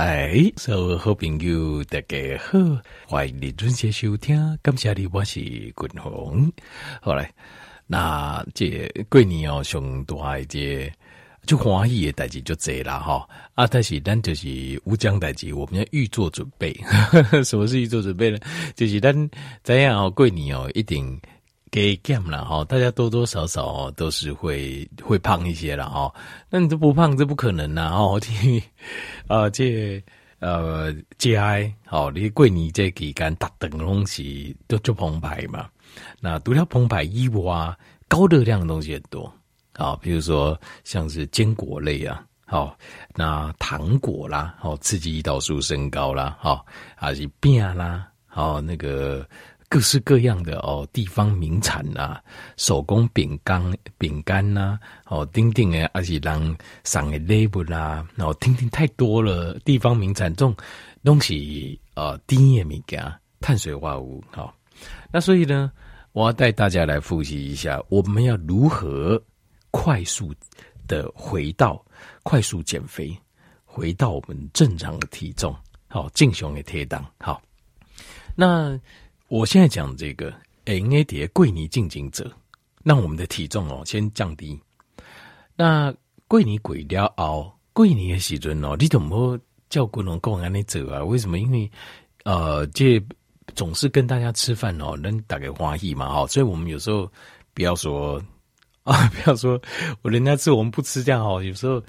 来，所有好朋友大家好，欢迎你准时收听。感谢你，我是君鸿。好嘞，那这过年哦，上大一节就欢喜的代志就多了哈。啊，但是咱就是有讲代志，我们要预做准备。什么是预做准备呢？就是咱怎样哦，过年哦，一定。给 game 了哈，大家多多少少都是会会胖一些了哈。那你都不胖，这不可能呐哦。啊，这呃节哀好，你过年这期间大等东西都就澎湃嘛。那除了澎湃以外，高热量的东西很多啊，比如说像是坚果类啊，好，那糖果啦，好，刺激胰岛素升高啦，好，还是饼啦，好那个。各式各样的哦，地方名产呐，手工饼干、饼干呐，哦，丁丁诶，而且让上个 label 啦，哦，听听太多了，地方名产这种东西，呃，低盐米加碳水化合物，好，那所以呢，我要带大家来复习一下，我们要如何快速的回到快速减肥，回到我们正常的体重，好，正常的体重，好，那。我现在讲这个，NAD 贵尼进行者，让我们的体重哦先降低。那贵尼鬼雕熬贵尼的时阵哦，你怎么叫贵农共安的者啊？为什么？因为呃，这总是跟大家吃饭哦，能打给花艺嘛，哈，所以我们有时候不要说 啊，不要说我人家吃我们不吃这样哈，有时候。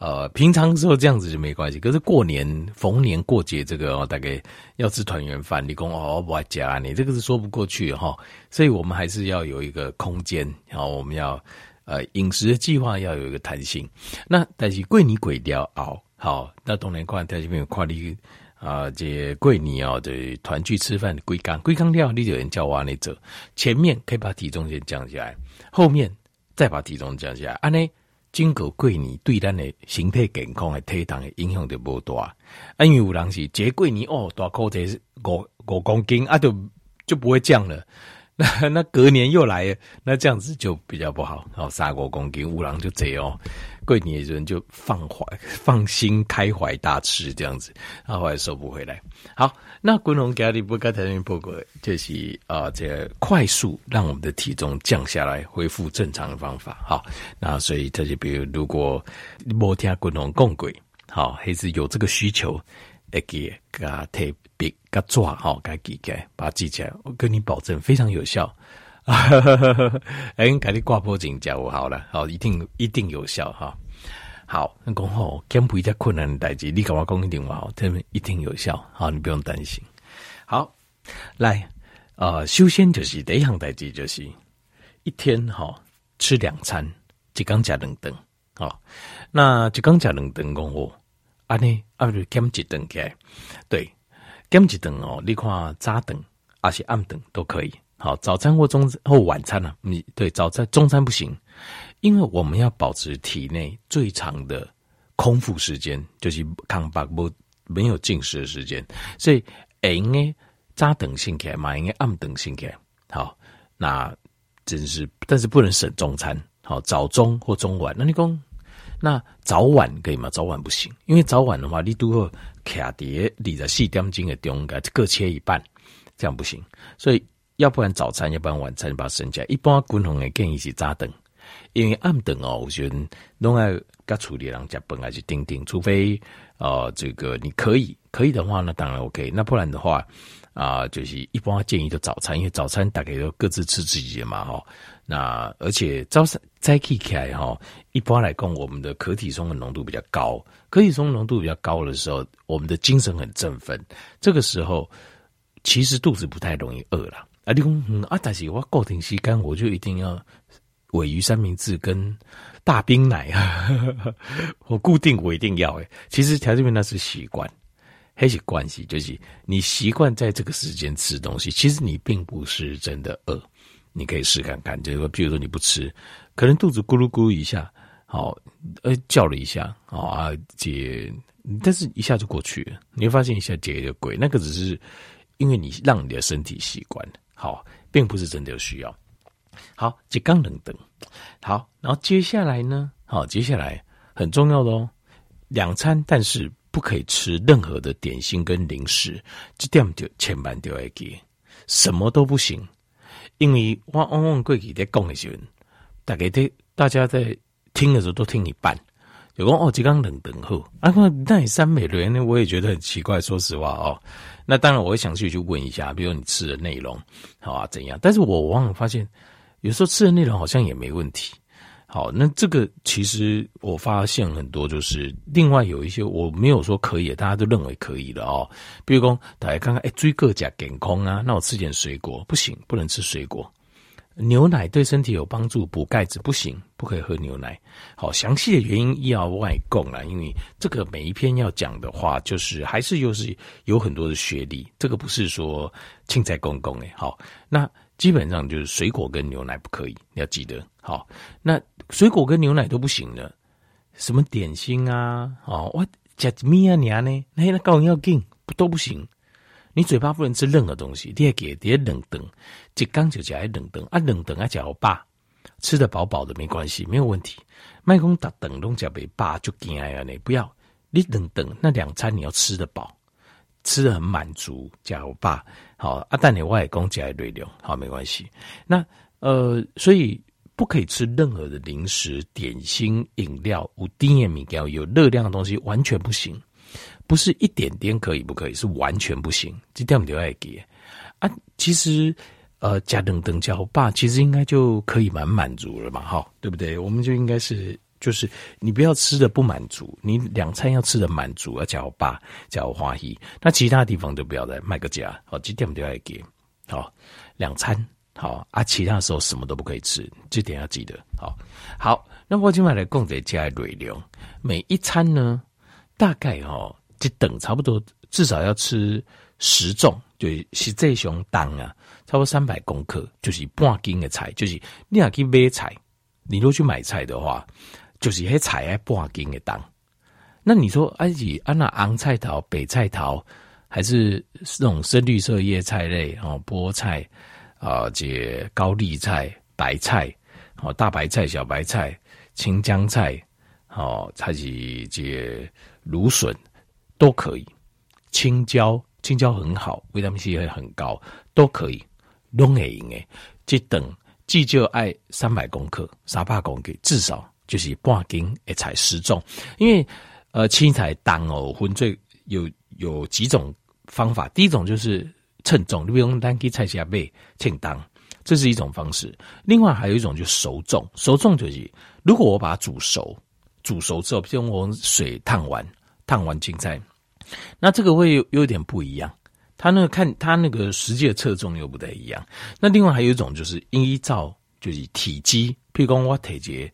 呃，平常时候这样子就没关系，可是过年逢年过节这个哦，大概要吃团圆饭，你讲哦不加你这个是说不过去哈，所以我们还是要有一个空间，然后我们要呃饮食的计划要有一个弹性。那但是贵你鬼掉哦，好，那当然看在这边有跨例啊，这贵你哦的团聚吃饭的归缸归缸掉，你有人叫我那走，前面可以把体重先降下来，后面再把体重降下来，安尼？经过过年对咱的身体健康的体重的影响就无大，啊，因为有人是节过年哦，大口这五五公斤啊，就就不会降了。那 那隔年又来，那这样子就比较不好。哦三五公斤，有人就这哦，过年的人就放怀放心开怀大吃这样子，然后后来收不回来。好，那滚龙咖喱不该谈不过，就是啊，这快速让我们的体重降下来，恢复正常的方法。好，那所以这就比如如果你没听滚龙共轨，好，还是有这个需求。来给给他特别给抓好，给记起来，把它记起来。我跟你保证非常有效。哎，给你挂脖颈脚好了，好，一定一定有效哈。好，那讲好，减肥在困难的代志，你跟我讲一定好，这边一定有效。好，你不用担心。好，来，呃，首先就是第一项代志，就是一天哈吃两餐，一缸加两顿。好，那一缸加两顿讲哦。啊呢，啊不减一顿起来，对，减一顿哦。你看早顿还是暗顿都可以。好，早餐或中或晚餐呢？你对早餐、中餐不行，因为我们要保持体内最长的空腹时间，就是抗饱不没有进食的时间。所以，应该早等先起来嘛，应该暗等先起来。好，那真是，但是不能省中餐。好，早中或中晚，那你讲。那早晚可以吗？早晚不行，因为早晚的话，你都要卡碟，你的四点钟的中间各切一半，这样不行。所以，要不然早餐，要不然晚餐，把它省下来。一般均衡的建议是早顿，因为暗顿哦，我觉得弄爱该处理人家本来就定定，除非呃这个你可以可以的话，那当然 OK。那不然的话啊、就是一般建议就早餐，因为早餐大概都各自吃自己的嘛，哈。那而且早上再起来哈，一般来讲，我们的可体松的浓度比较高，可体松浓度比较高的时候，我们的精神很振奋。这个时候其实肚子不太容易饿了。啊，你讲嗯啊，但是我固定时间我就一定要鮪鱼三明治跟大冰奶啊，我固定我一定要诶。其实条件面那是习惯，还是关系，就是你习惯在这个时间吃东西，其实你并不是真的饿。你可以试看看，就是说，比如说你不吃，可能肚子咕噜咕噜一下，好，呃，叫了一下，好啊，解，但是一下就过去了。你会发现一下解就鬼，那个只是因为你让你的身体习惯，好，并不是真的有需要。好，这刚冷灯，好，然后接下来呢，好，接下来很重要的哦，两餐，但是不可以吃任何的点心跟零食，这点就千万就要记，什么都不行。因为我往往过去在讲的时候，大概在大家在听的时候都听一半。有讲哦，这刚冷等候啊，那三美人呢，我也觉得很奇怪。说实话哦，那当然我会详细去问一下，比如你吃的内容好啊怎样？但是我往往发现，有时候吃的内容好像也没问题。好，那这个其实我发现很多，就是另外有一些我没有说可以，大家都认为可以的哦。比如说大家看看，哎，追个甲减空啊，那我吃点水果不行，不能吃水果。牛奶对身体有帮助，补钙质不行，不可以喝牛奶。好，详细的原因要外供了，因为这个每一篇要讲的话，就是还是又是有很多的学历，这个不是说青菜公公诶。好，那。基本上就是水果跟牛奶不可以，你要记得。好，那水果跟牛奶都不行的，什么点心啊，哦，我吃米啊娘呢？那那高要紧不都不行。你嘴巴不能吃任何东西，你也给别冷冻，一刚就加冷冻啊，冷冻啊加饱，吃得饱饱的没关系，没有问题。麦公打等东加被饱就惊啊你不要，你冷等那两餐你要吃得饱。吃的很满足，加我爸好啊，但你外公加瑞流好没关系。那呃，所以不可以吃任何的零食、点心、饮料、无低盐米糕有热量的东西，完全不行。不是一点点可以不可以，是完全不行。这点我们就要给啊。其实呃，加等等加我爸，其实应该就可以蛮满足了嘛，哈，对不对？我们就应该是。就是你不要吃的不满足，你两餐要吃的满足，要叫我爸叫我花姨，那其他地方都不要再卖个价，好，这点都要给，好，两餐好啊，其他时候什么都不可以吃，这点要记得，好，好，那我今晚来供给加瑞流，每一餐呢，大概哦，一等差不多，至少要吃十种，就是这熊当啊，差不多三百公克，就是半斤的菜，就是你要去买菜，你如果去买菜的话。就是迄菜爱半斤的当，那你说埃及安那红菜头、白菜头，还是那种深绿色叶菜类哦，菠菜啊，这高丽菜、白菜哦，大白菜、小白菜、青江菜哦，还是这芦笋都可以。青椒，青椒很好，维他命 C 也很高，都可以。拢会用诶，这等至少爱三百公克、三百公克，至少。就是半斤一菜十种，因为呃青菜当哦分最有有几种方法，第一种就是称重，你比如用单斤菜下背称当，这是一种方式。另外还有一种就是熟重，熟重就是如果我把它煮熟，煮熟之后，比如我水烫完烫完青菜，那这个会有有点不一样，它那个看它那个实际的侧重又不太一样。那另外还有一种就是依照就是体积，譬如讲我体积。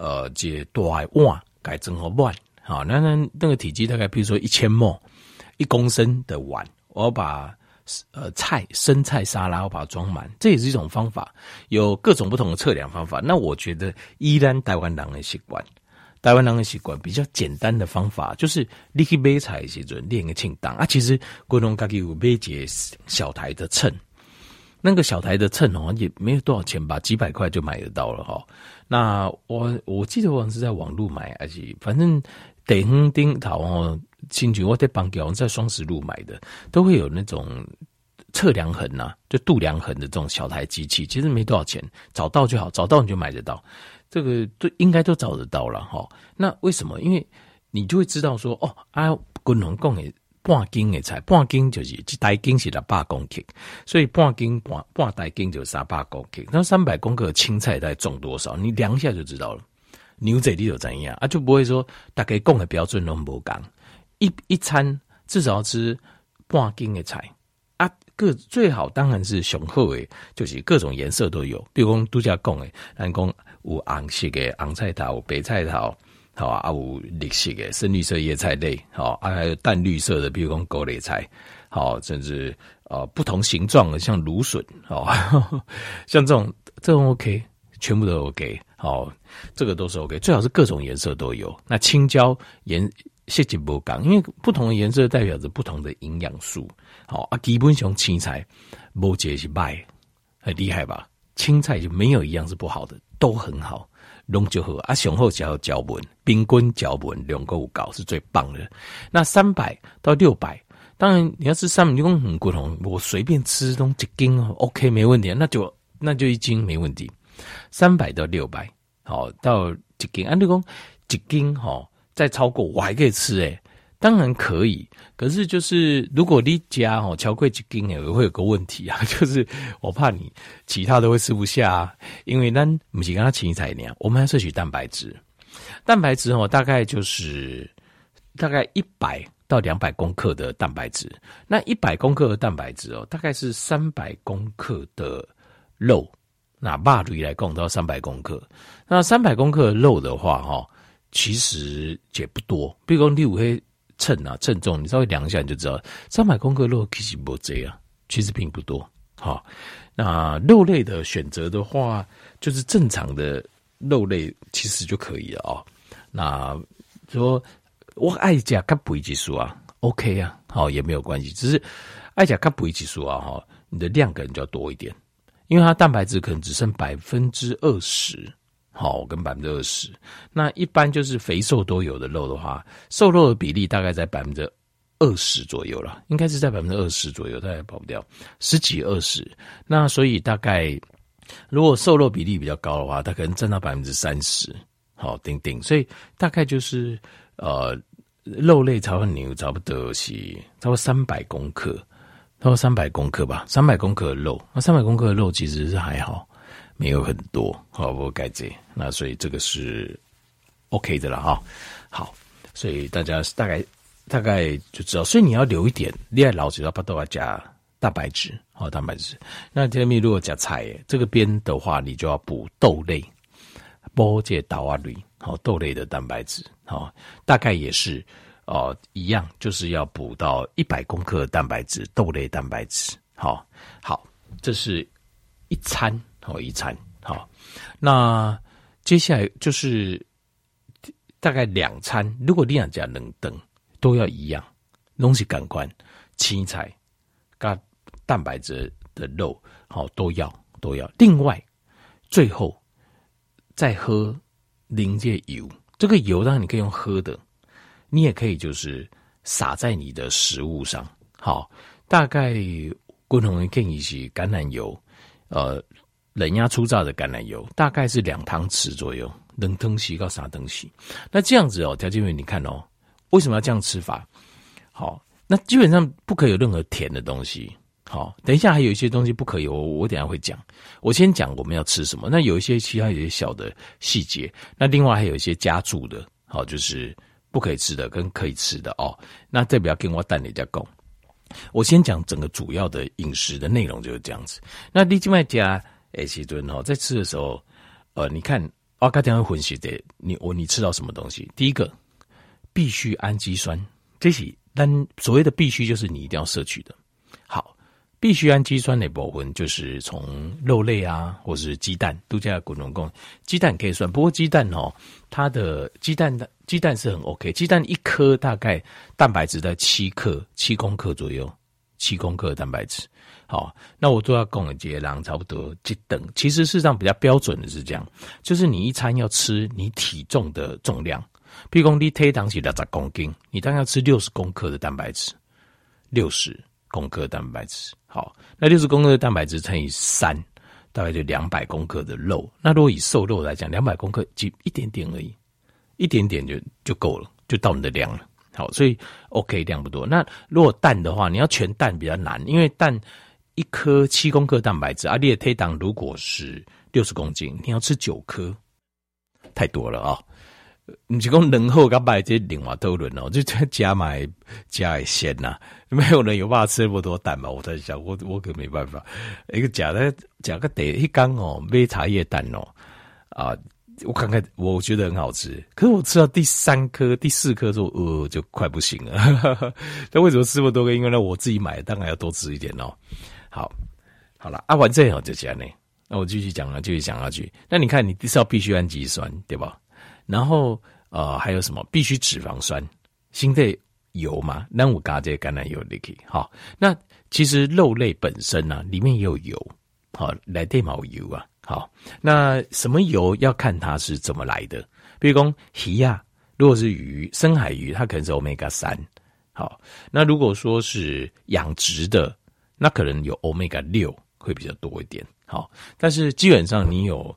呃，这大碗改成好碗，好，那那那个体积大概，比如说一千毫一公升的碗，我把呃菜生菜沙拉我把它装满，这也是一种方法，有各种不同的测量方法。那我觉得依然台湾人的习惯，台湾人的习惯比较简单的方法，就是你去买菜的时阵练个轻档啊。其实国农家己有买一个小台的秤。那个小台的秤哦，也没有多少钱吧，几百块就买得到了哈。那我我记得我是在网络买，而且反正顶顶头哦，进去我在帮给我在双十路买的，都会有那种测量衡呐、啊，就度量衡的这种小台机器，其实没多少钱，找到就好，找到你就买得到，这个都应该都找得到了哈。那为什么？因为你就会知道说哦，啊，滚龙贡诶。半斤的菜，半斤就是一大斤是六百公克，所以半斤半半大斤就三百公克。那三百公克青菜在种多少？你量一下就知道了。牛仔你就怎样啊？就不会说大概讲的标准都不讲。一一餐至少要吃半斤的菜啊，个最好当然是雄厚的，就是各种颜色都有。比如讲度假讲的，咱讲有红色的红菜头，有白菜头。好啊，有绿色的深绿色叶菜类，好啊，还有淡绿色的，比如讲高丽菜，好，甚至呃不同形状的，像芦笋，好，像这种这种 OK，全部都 OK，好，这个都是 OK，最好是各种颜色都有。那青椒颜色就不讲，因为不同的颜色代表着不同的营养素，好啊，基本上青菜无一个是坏，很厉害吧？青菜就没有一样是不好的，都很好。拢就好啊，雄厚要脚本，冰棍脚本两个五高是最棒的。那三百到六百，当然你要吃三百，你讲很贵哦，我随便吃东一斤哦，OK 没问题，那就那就一斤没问题。三百到六百，好到一斤，啊你讲一斤哈，再超过我还可以吃诶。当然可以，可是就是如果你家哦超过一斤也会有个问题啊，就是我怕你其他都会吃不下，啊，因为咱不是跟他青菜一样，我们要摄取蛋白质，蛋白质哦大概就是大概一百到两百公克的蛋白质，那一百公克的蛋白质哦大概是三百公克的肉，那肉类来讲到三百公克，那三百公克的肉的话哈，其实也不多，比如讲你有些。称啊，称重，你稍微量一下你就知道，三百公克肉其实不这样，其实并不多。好，那肉类的选择的话，就是正常的肉类其实就可以了哦。那说我爱加卡布伊激素啊，OK 啊，好也没有关系，只是爱加卡布伊激素啊，哈，你的量可能就要多一点，因为它蛋白质可能只剩百分之二十。好，跟百分之二十，那一般就是肥瘦都有的肉的话，瘦肉的比例大概在百分之二十左右了，应该是在百分之二十左右，大概跑不掉十几二十。那所以大概如果瘦肉比例比较高的话，它可能占到百分之三十。好，顶顶，所以大概就是呃，肉类差不多牛差不多是差不多三百公克，超过三百公克吧，三百公克的肉，那三百公克的肉其实是还好。没有很多，好，我改这，那所以这个是 OK 的了哈。好，所以大家大概大概就知道，所以你要留一点，恋爱老子要把都要加蛋白质，好，蛋白质。那这边如果加菜，这个边的话，你就要补豆类，波介豆啊绿，好，豆类的蛋白质，好，大概也是哦一样，就是要补到一百公克蛋白质，豆类蛋白质，好，好，这是一餐。哦，一餐好，那接下来就是大概两餐。如果你想加冷等，都要一样，东西感官青菜加蛋白质的肉，好都要都要。另外，最后再喝临界油，这个油当然你可以用喝的，你也可以就是撒在你的食物上。好，大概共同建议是橄榄油，呃。冷压粗榨的橄榄油大概是两汤匙左右，冷东西告啥东西？那这样子哦，条件员你看哦，为什么要这样吃法？好，那基本上不可以有任何甜的东西。好，等一下还有一些东西不可以，我我等下会讲。我先讲我们要吃什么。那有一些其他有一些小的细节，那另外还有一些加注的，好，就是不可以吃的跟可以吃的哦。那这不要跟我蛋你家讲。我先讲整个主要的饮食的内容就是这样子。那你另外加。哎，其实哦，在吃的时候，呃，你看，阿卡会混血的，你我你吃到什么东西？第一个，必需氨基酸，这是但所谓的必须，就是你一定要摄取的。好，必需氨基酸的部分就是从肉类啊，或是鸡蛋，都加滚龙贡，鸡蛋可以算，不过鸡蛋哦，它的鸡蛋的鸡蛋是很 OK，鸡蛋一颗大概蛋白质在七克，七公克左右，七公克的蛋白质。好，那我都要供的节量差不多几等。其实事实上比较标准的是这样，就是你一餐要吃你体重的重量。譬如说你体重是六十公斤，你大概要吃六十公克的蛋白质，六十公克蛋白质。好，那六十公克的蛋白质乘以三，大概就两百公克的肉。那如果以瘦肉来讲，两百公克就一点点而已，一点点就就够了，就到你的量了。好，所以 OK 量不多。那如果蛋的话，你要全蛋比较难，因为蛋。一颗七公克蛋白质，啊！你的推档如果是六十公斤，你要吃九颗，太多了啊、哦！你只讲能后刚买这另外讨论哦，就加买加鲜呐，没有人有办法吃那么多蛋嘛？我在想，我我可没办法，一个假的假个得一缸哦，杯茶叶蛋哦，啊，我看看，我觉得很好吃，可是我吃到第三颗、第四颗之后，呃，就快不行了。那为什么吃那么多个？因为呢，我自己买，当然要多吃一点哦。好，好了，啊、完这样就讲呢。那我继续讲了，继续讲下去。那你看，你是要必须氨基酸，对吧？然后呃，还有什么？必须脂肪酸，新的油嘛？那我加这橄榄油你可以。好，那其实肉类本身呢、里面也有油，好，来电毛油啊。好，那什么油要看它是怎么来的。比如说鱼呀，如果是鱼，深海鱼，它可能是 Omega 三。好，那如果说是养殖的，那可能有 Omega 六会比较多一点。好，但是基本上你有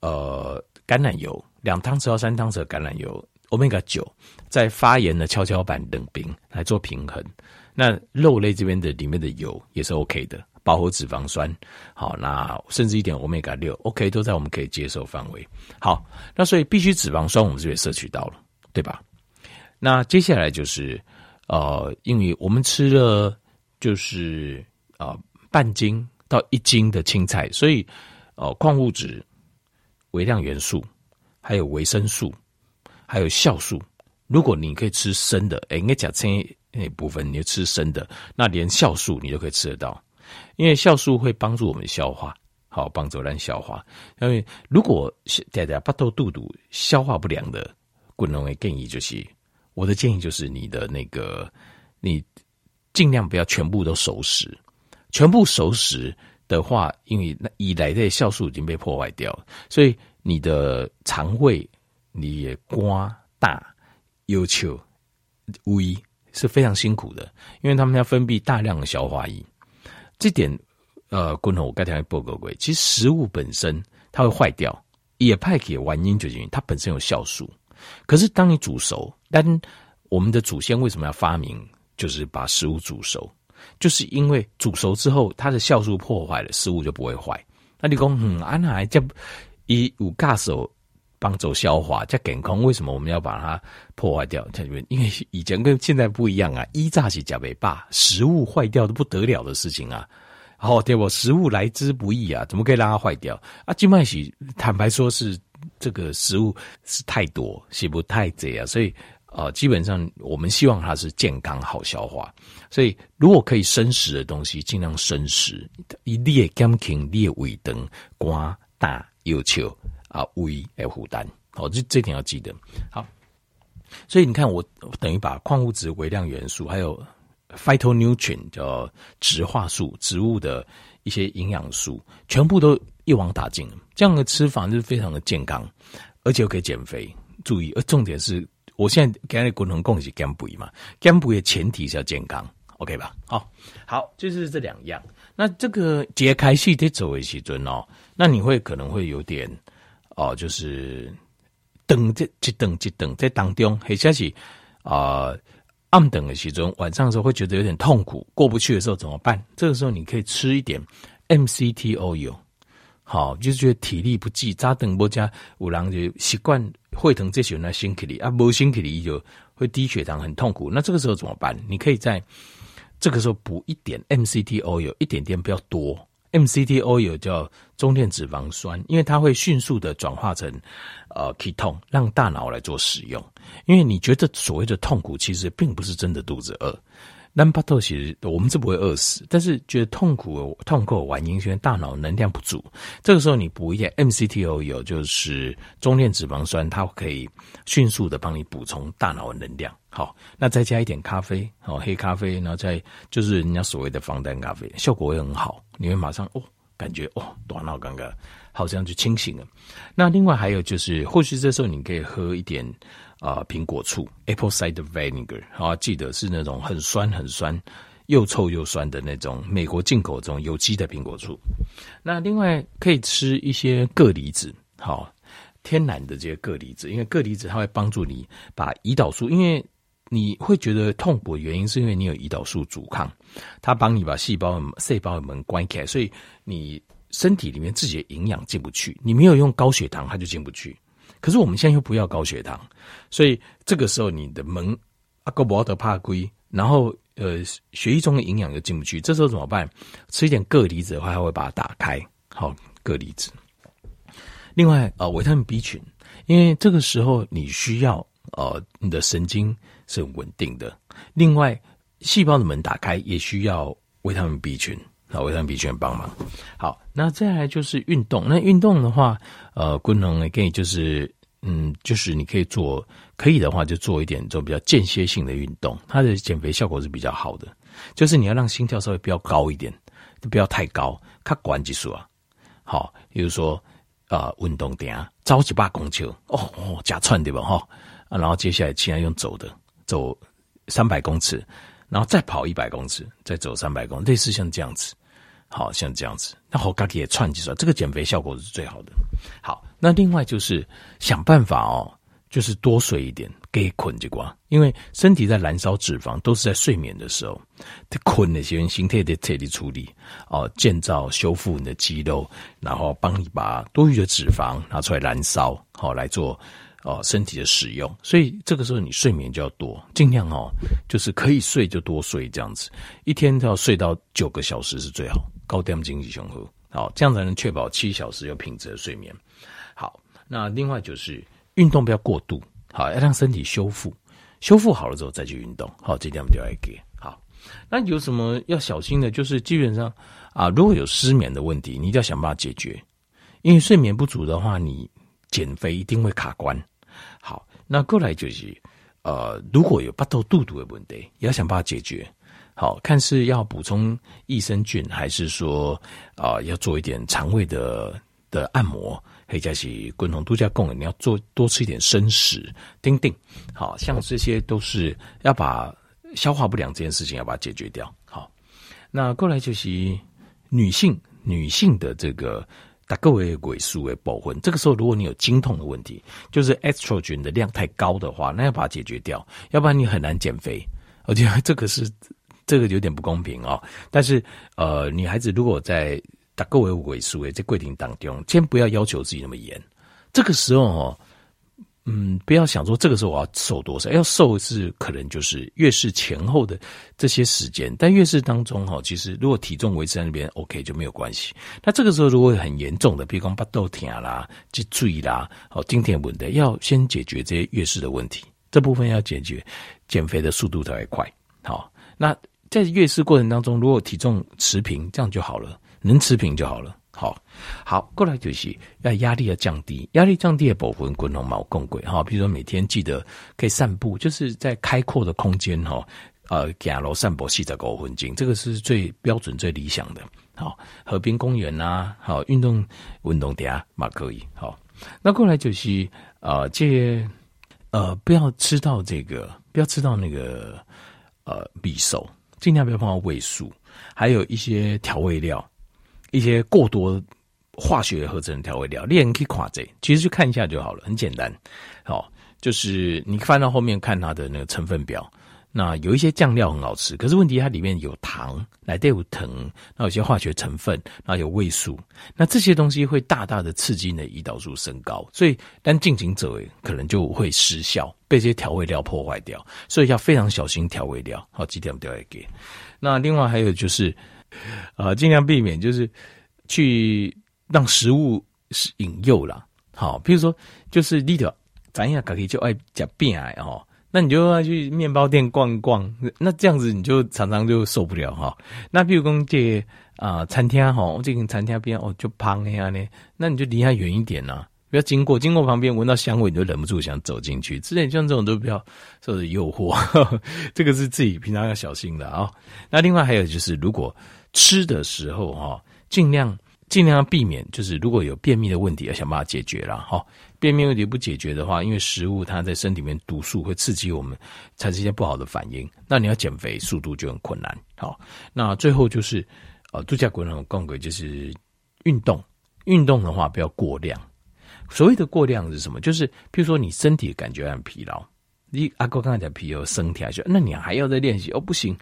呃橄榄油两汤匙到三汤匙的橄榄油，Omega 九，在发炎的跷跷板冷冰来做平衡。那肉类这边的里面的油也是 OK 的。饱和脂肪酸，好，那甚至一点 omega 六，OK，都在我们可以接受范围。好，那所以必须脂肪酸我们这边摄取到了，对吧？那接下来就是，呃，因为我们吃了就是呃半斤到一斤的青菜，所以哦矿物质、微量元素，还有维生素，还有酵素。如果你可以吃生的，哎，应该讲青那部分你就吃生的，那连酵素你都可以吃得到。因为酵素会帮助我们消化，好帮助咱消化。因为如果大家巴肚肚肚消化不良的，滚龙的建议就是，我的建议就是你的那个，你尽量不要全部都熟食，全部熟食的话，因为那以来的酵素已经被破坏掉，所以你的肠胃你也瓜大忧愁胃是非常辛苦的，因为他们要分泌大量的消化液。这点，呃，共同我刚才报告过，其实食物本身它会坏掉，也派给原因就是因为它本身有酵素。可是当你煮熟，但我们的祖先为什么要发明，就是把食物煮熟，就是因为煮熟之后，它的酵素破坏了，食物就不会坏。那你讲，嗯，安还叫以五嘎手帮助消化这健康，为什么我们要把它破坏掉？因为以前跟现在不一样啊，一炸起加尾巴，食物坏掉的不得了的事情啊。好，对不？食物来之不易啊，怎么可以让它坏掉啊？金麦喜坦白说是这个食物是太多，是不太这样，所以呃，基本上我们希望它是健康好消化。所以如果可以生食的东西，尽量生食，以列甘清列胃灯瓜大有球啊胃来负担。好，这这点要记得。好，所以你看我，等于把矿物质、微量元素还有。Phytonutrient 叫植化素，植物的一些营养素，全部都一网打尽。这样的吃法就是非常的健康，而且又可以减肥。注意，而重点是我现在给你共同共识减肥嘛，减肥的前提是要健康，OK 吧？好，好，就是这两样。那这个解开系得走为其准哦，那你会可能会有点哦，就是等这这等这等在当中，或者是啊。暗等的时钟，晚上的时候会觉得有点痛苦，过不去的时候怎么办？这个时候你可以吃一点 MCT 油好，就是觉得体力不济，扎等波加五郎就习惯会疼这些人来辛苦里啊，不辛苦里就会低血糖很痛苦。那这个时候怎么办？你可以在这个时候补一点 MCT oil，一点点不要多。MCT oil 叫中链脂肪酸，因为它会迅速的转化成呃 ketone，让大脑来做使用。因为你觉得所谓的痛苦，其实并不是真的肚子饿。南巴豆其实我们是不会饿死，但是觉得痛苦、痛苦原因是因为大脑能量不足。这个时候你补一点 MCTO 有就是中链脂肪酸，它可以迅速的帮你补充大脑的能量。好，那再加一点咖啡，好，黑咖啡，然后再就是人家所谓的防弹咖啡，效果会很好。你会马上哦，感觉哦，大脑刚刚好像就清醒了。那另外还有就是，或许这时候你可以喝一点啊苹果醋 （apple cider vinegar），好，记得是那种很酸很酸、又臭又酸的那种美国进口这种有机的苹果醋。那另外可以吃一些铬离子，好，天然的这些铬离子，因为铬离子它会帮助你把胰岛素，因为你会觉得痛苦的原因是因为你有胰岛素阻抗，它帮你把细胞细胞的门关起来，所以你身体里面自己的营养进不去。你没有用高血糖，它就进不去。可是我们现在又不要高血糖，所以这个时候你的门阿哥伯德帕龟，然后呃血液中的营养又进不去，这时候怎么办？吃一点铬离子的话，它会把它打开。好，铬离子。另外啊，维他命 B 群，因为这个时候你需要呃你的神经。是稳定的。另外，细胞的门打开也需要维他命 B 群，啊，维他命 B 群帮忙。好，那再来就是运动。那运动的话，呃，功能呢可以就是，嗯，就是你可以做，可以的话就做一点这种比较间歇性的运动，它的减肥效果是比较好的。就是你要让心跳稍微比较高一点，不要太高，它管技术啊。好，比如说啊运动点走一百公尺哦哦加串对吧哈，然后接下来现在用走的走三百公尺，然后再跑一百公尺，再走三百公尺，类似像这样子，好像这样子，那好，自己也串起来，这个减肥效果是最好的。好，那另外就是想办法哦。就是多睡一点，给困就光，因为身体在燃烧脂肪都是在睡眠的时候，它困那些形态的彻底处理哦，建造修复你的肌肉，然后帮你把多余的脂肪拿出来燃烧，好来做哦身体的使用。所以这个时候你睡眠就要多，尽量哦，就是可以睡就多睡这样子，一天都要睡到九个小时是最好，高点经济雄厚，好这样才能确保七小时有品质的睡眠。好，那另外就是。运动不要过度，好，要让身体修复，修复好了之后再去运动，好，这点我们就要给好。那有什么要小心的？就是基本上啊，如果有失眠的问题，你一定要想办法解决，因为睡眠不足的话，你减肥一定会卡关。好，那过来就是呃，如果有巴肚肚肚的问题，也要想办法解决。好，看是要补充益生菌，还是说啊，要做一点肠胃的的按摩。可以加起滚筒度假供，你要做多吃一点生食，丁丁，好像这些都是要把消化不良这件事情要把它解决掉。好，那过来就是女性女性的这个打个位尾数的部分，这个时候如果你有经痛的问题，就是 estrogen 的量太高的话，那要把它解决掉，要不然你很难减肥。而且这个是这个有点不公平哦。但是呃，女孩子如果在打各位尾数诶，在规定当中，先不要要求自己那么严。这个时候哦，嗯，不要想说这个时候我要瘦多少，要瘦是可能就是月事前后的这些时间。但月事当中哈，其实如果体重维持在那边，OK 就没有关系。那这个时候如果很严重的，比如讲巴肚疼啦、脊椎啦、哦经痛问题，要先解决这些月事的问题。这部分要解决，减肥的速度才会快。好，那在月事过程当中，如果体重持平，这样就好了。能持平就好了。好，好，过来就是要压力要降低，压力降低的部分，滚龙毛更贵哈。比如说每天记得可以散步，就是在开阔的空间哈，呃，走路散步四十五分钟，这个是最标准、最理想的。好，河边公园呐、啊，好，运动运动点啊，嘛可以。好，那过来就是呃，这呃，不要吃到这个，不要吃到那个呃，匕首，尽量不要碰到味素，还有一些调味料。一些过多化学合成调味料，猎人可以夸这，其实去看一下就好了，很简单。好，就是你翻到后面看它的那个成分表，那有一些酱料很好吃，可是问题它里面有糖，来带有糖，那有些化学成分，那有味素，那这些东西会大大的刺激你的胰岛素升高，所以当进行者可能就会失效，被这些调味料破坏掉，所以要非常小心调味料。好，几点都要给。那另外还有就是。啊，尽量避免就是去让食物引诱啦。好，比如说就是你的咱呀，可以就爱吃饼哎哈，那你就要去面包店逛逛，那这样子你就常常就受不了哈。那比如说这啊餐厅哈，这个餐厅边哦就胖呀呢，那你就离它远一点呐，不要经过，经过旁边闻到香味你就忍不住想走进去。之类像这种都不要受的诱惑，这个是自己平常要小心的啊。那另外还有就是如果吃的时候哈，尽量尽量要避免，就是如果有便秘的问题，要想办法解决了哈。便秘问题不解决的话，因为食物它在身体里面毒素会刺激我们，产生一些不好的反应。那你要减肥，速度就很困难。好，那最后就是呃，度假国人共轨就是运动，运动的话不要过量。所谓的过量是什么？就是譬如说你身体感觉很疲劳，你阿哥刚才讲疲劳身体还是，那你还要再练习哦？不行。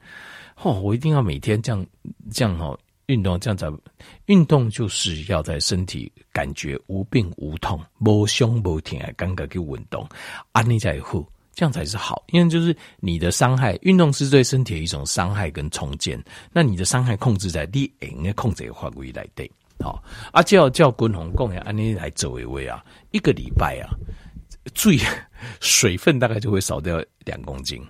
哦，我一定要每天这样这样哦，运动这样子，运动就是要在身体感觉无病无痛、无胸无痛，刚刚去运动，安利在后，这样才是好。因为就是你的伤害，运动是对身体的一种伤害跟重建。那你的伤害控制在你应该控制的范围来对，好。啊，叫叫滚红共呀，安利来走一位啊，一个礼拜啊，最水分大概就会少掉两公斤。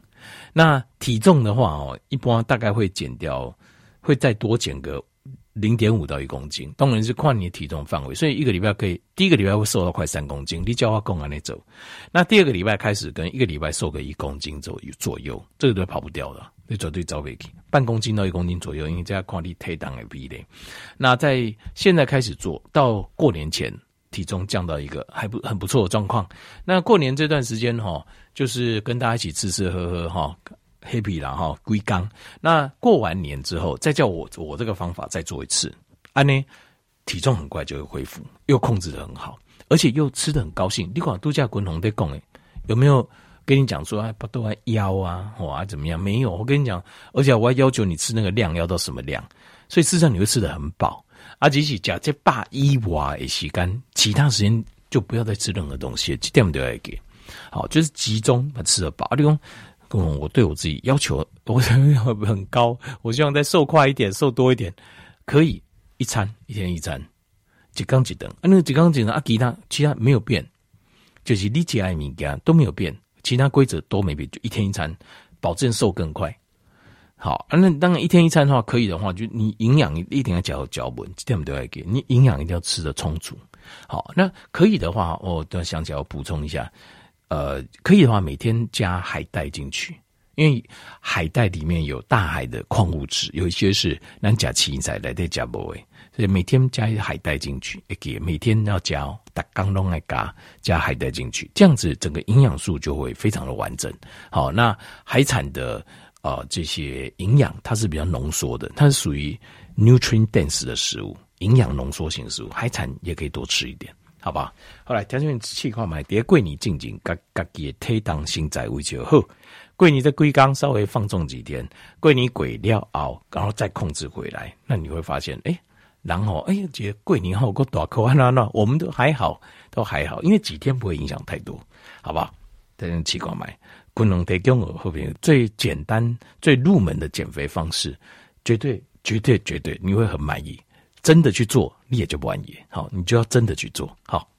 那体重的话哦，一般大概会减掉，会再多减个零点五到一公斤，当然是看你体重范围。所以一个礼拜可以，第一个礼拜会瘦到快三公斤，你叫他公安那走。那第二个礼拜开始，跟一个礼拜瘦个一公斤左右左右，这个都跑不掉的，你绝对找不起。半公斤到一公斤左右，因为这样看你体重的比例。那在现在开始做到过年前，体重降到一个还不很不错的状况。那过年这段时间哈，就是跟大家一起吃吃喝喝哈，happy 啦哈，归刚。那过完年之后，再叫我我这个方法再做一次，安呢体重很快就会恢复，又控制得很好，而且又吃得很高兴。你管度假滚红在讲诶，有没有跟你讲说啊，不都还腰啊，哇怎么样？没有，我跟你讲，而且我还要求你吃那个量要到什么量，所以事实上你会吃得很饱。啊，只是假这八一瓦的时间，其他时间就不要再吃任何东西，这点都要给。好，就是集中把吃得饱。阿公，嗯，我对我自己要求，我很高，我希望再瘦快一点，瘦多一点，可以一餐一天一餐，一缸一等。啊，那一缸一等啊，其他其他没有变，就是你只爱物件都没有变，其他规则都没变，就一天一餐，保证瘦更快。好啊，那当然一天一餐的话，可以的话，就你营养一定要嚼嚼稳，这样都要给你营养一定要吃得充足。好，那可以的话，我都想起来我补充一下，呃，可以的话，每天加海带进去，因为海带里面有大海的矿物质，有一些是咱加青菜来的加不会，所以每天加一海带进去，也给每天要加，打刚拢来加加海带进去，这样子整个营养素就会非常的完整。好，那海产的。啊、呃，这些营养它是比较浓缩的，它是属于 nutrient dense 的食物，营养浓缩型食物，海产也可以多吃一点，好吧？后来条件气况买碟桂你静静，嘎嘎也推当心在为就好。贵你的龟缸稍微放纵几天，贵你鬼料熬，然后再控制回来，那你会发现，哎，然后哎，这桂你后个大口啊那那，我们都还好，都还好，因为几天不会影响太多，好吧？条件气况买。不能提供我后边最简单、最入门的减肥方式，绝对、绝对、绝对，你会很满意。真的去做，你也就不安逸。好，你就要真的去做。好。